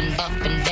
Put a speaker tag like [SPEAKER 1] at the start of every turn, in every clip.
[SPEAKER 1] no, and no.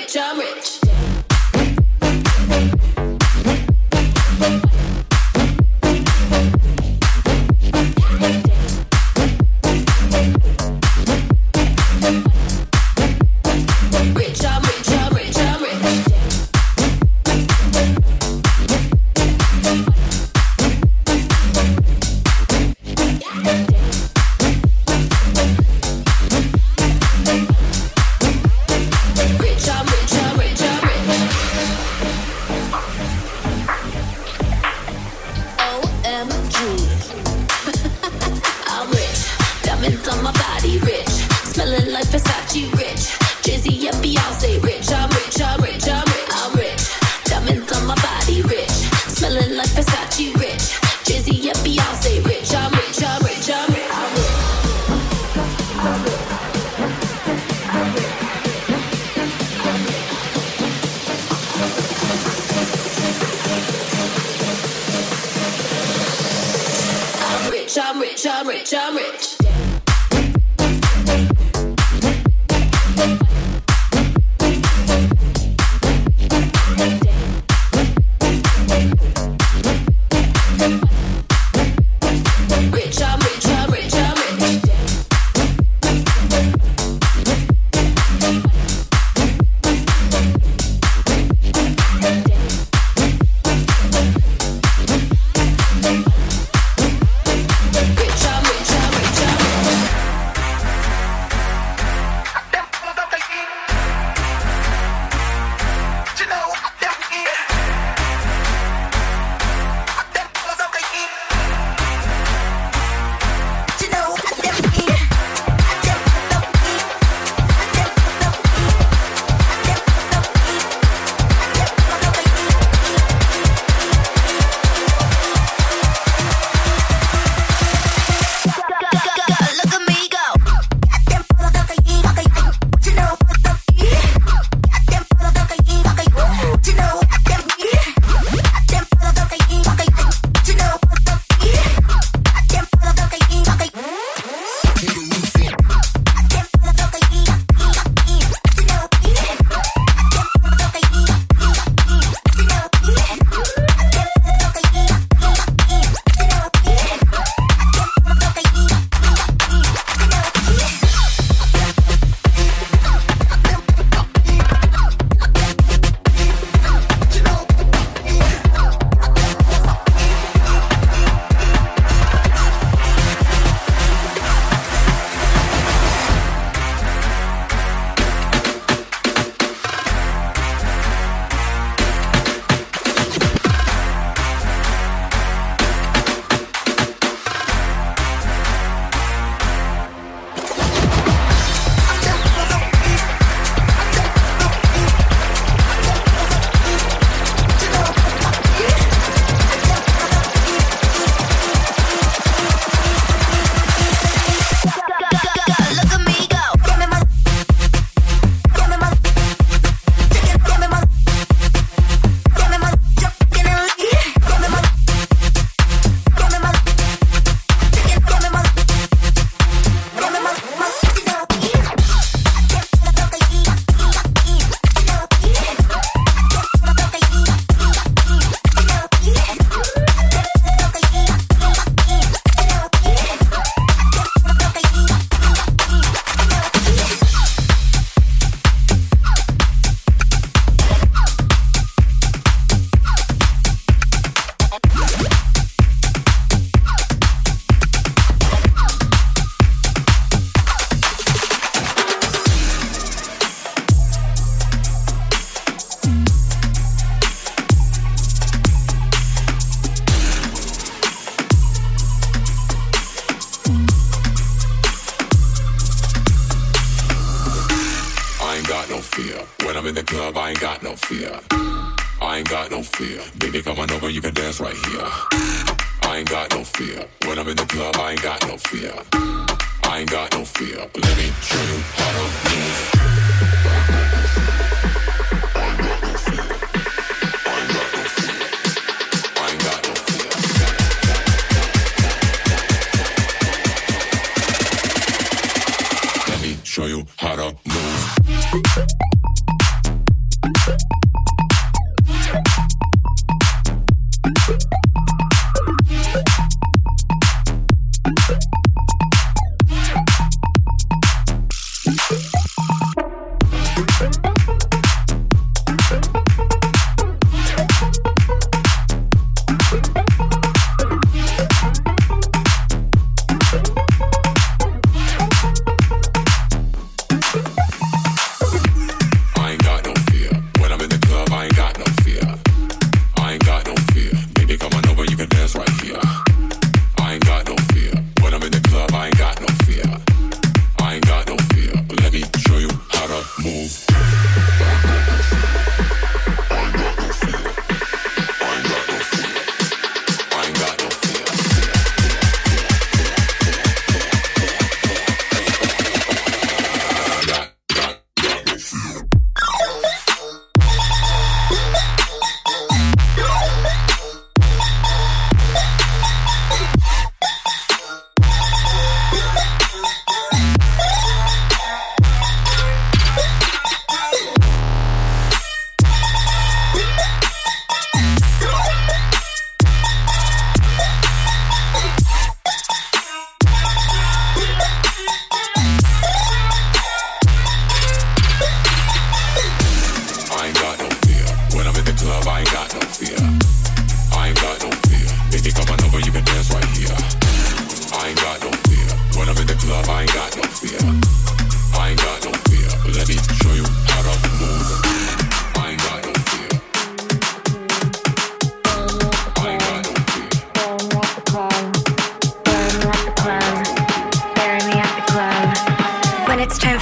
[SPEAKER 2] Rich, I'm rich,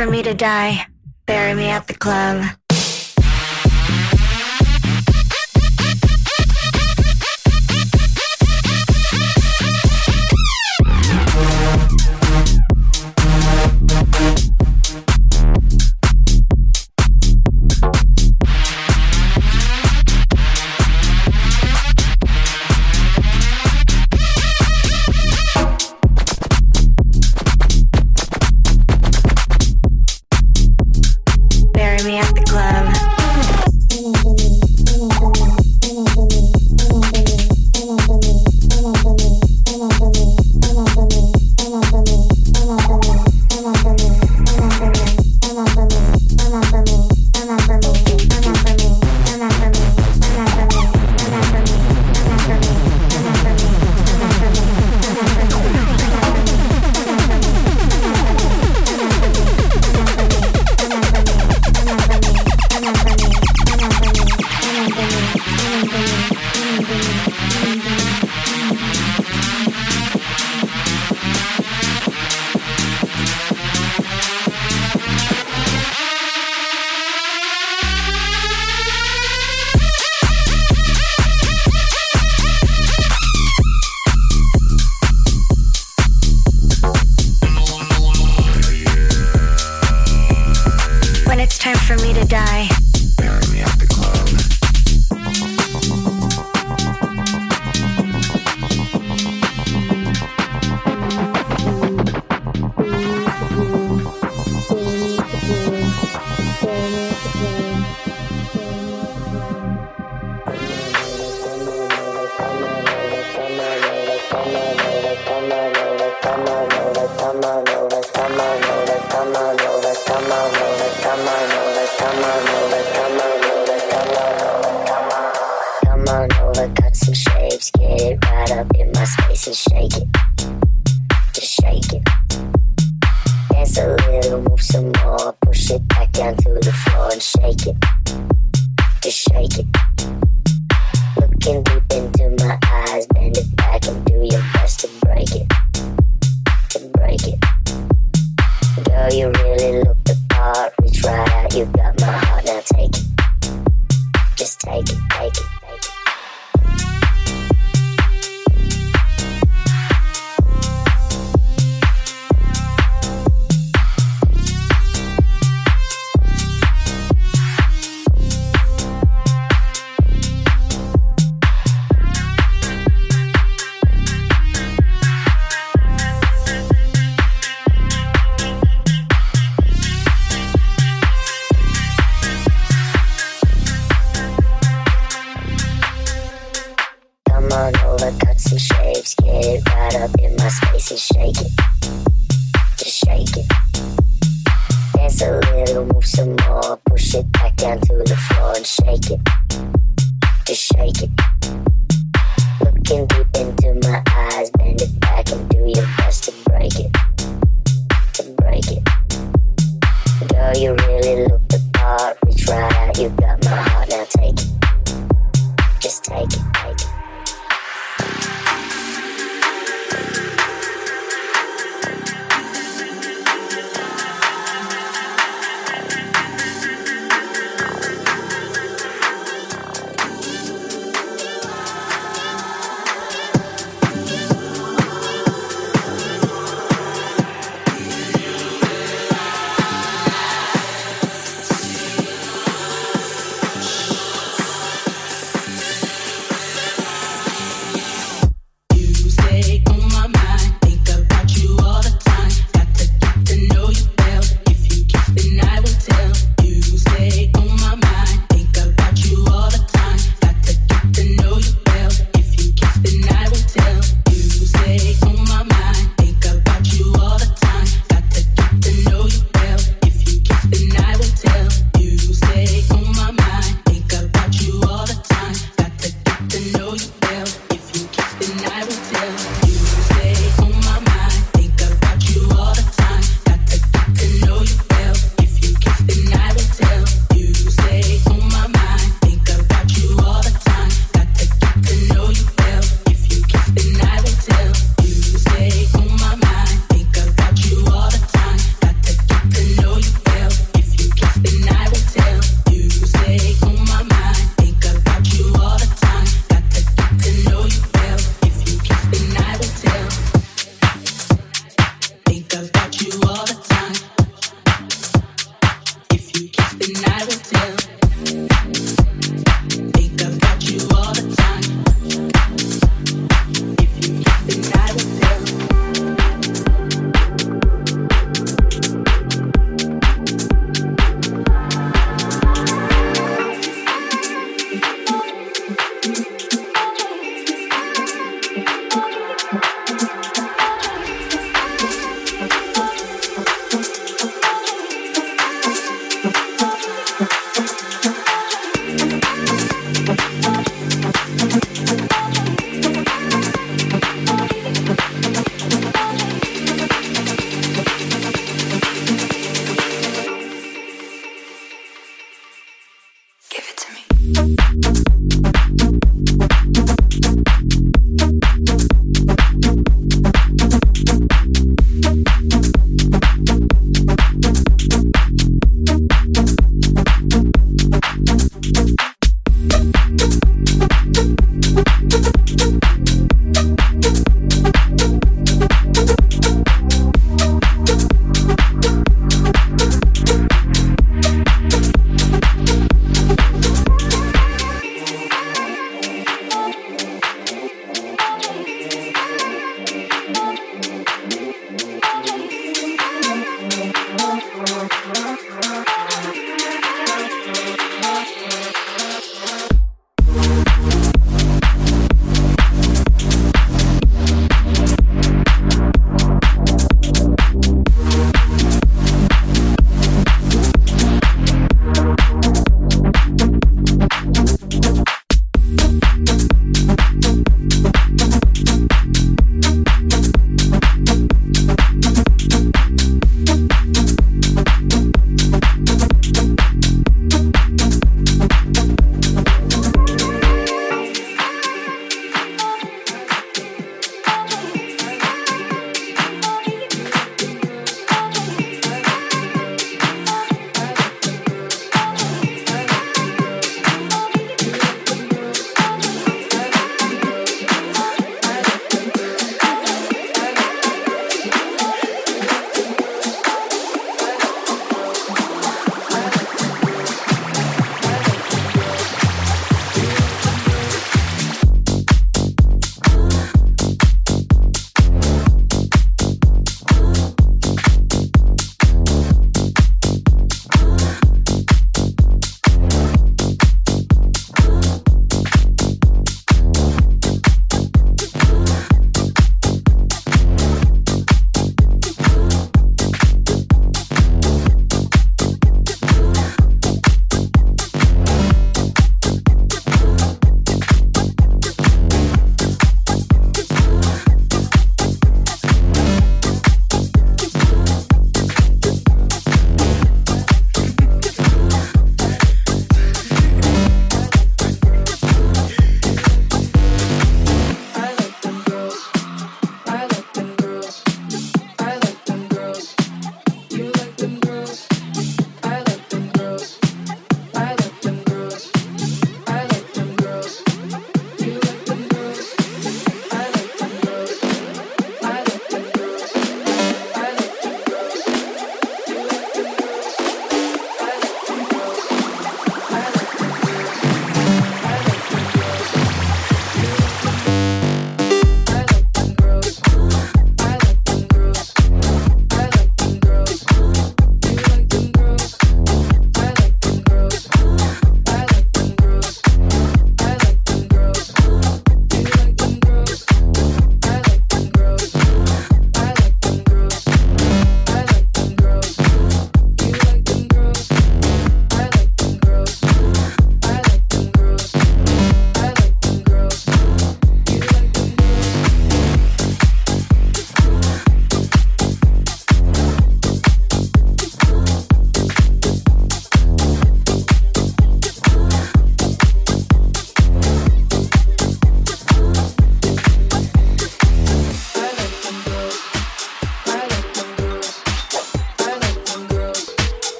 [SPEAKER 2] for
[SPEAKER 3] me to die. Bury me at the club. time for me to
[SPEAKER 1] die. A little, move some more, push it back down to the floor and shake it. Just shake it. Looking deep into my eyes, bend it back and do your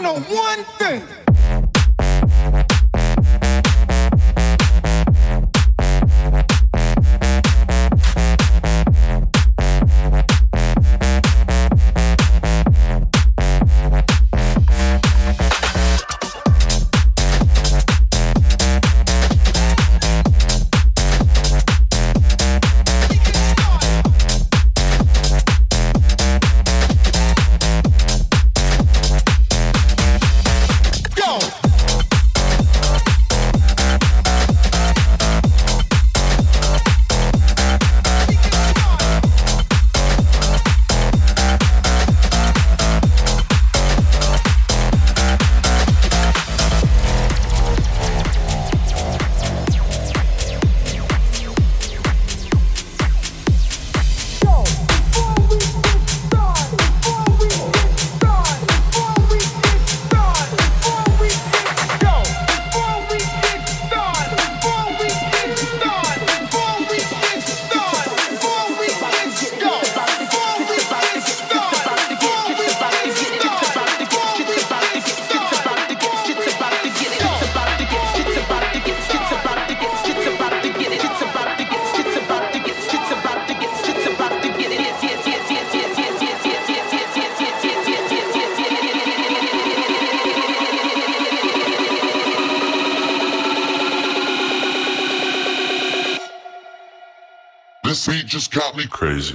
[SPEAKER 4] want to know one thing.
[SPEAKER 5] This beat just got me crazy.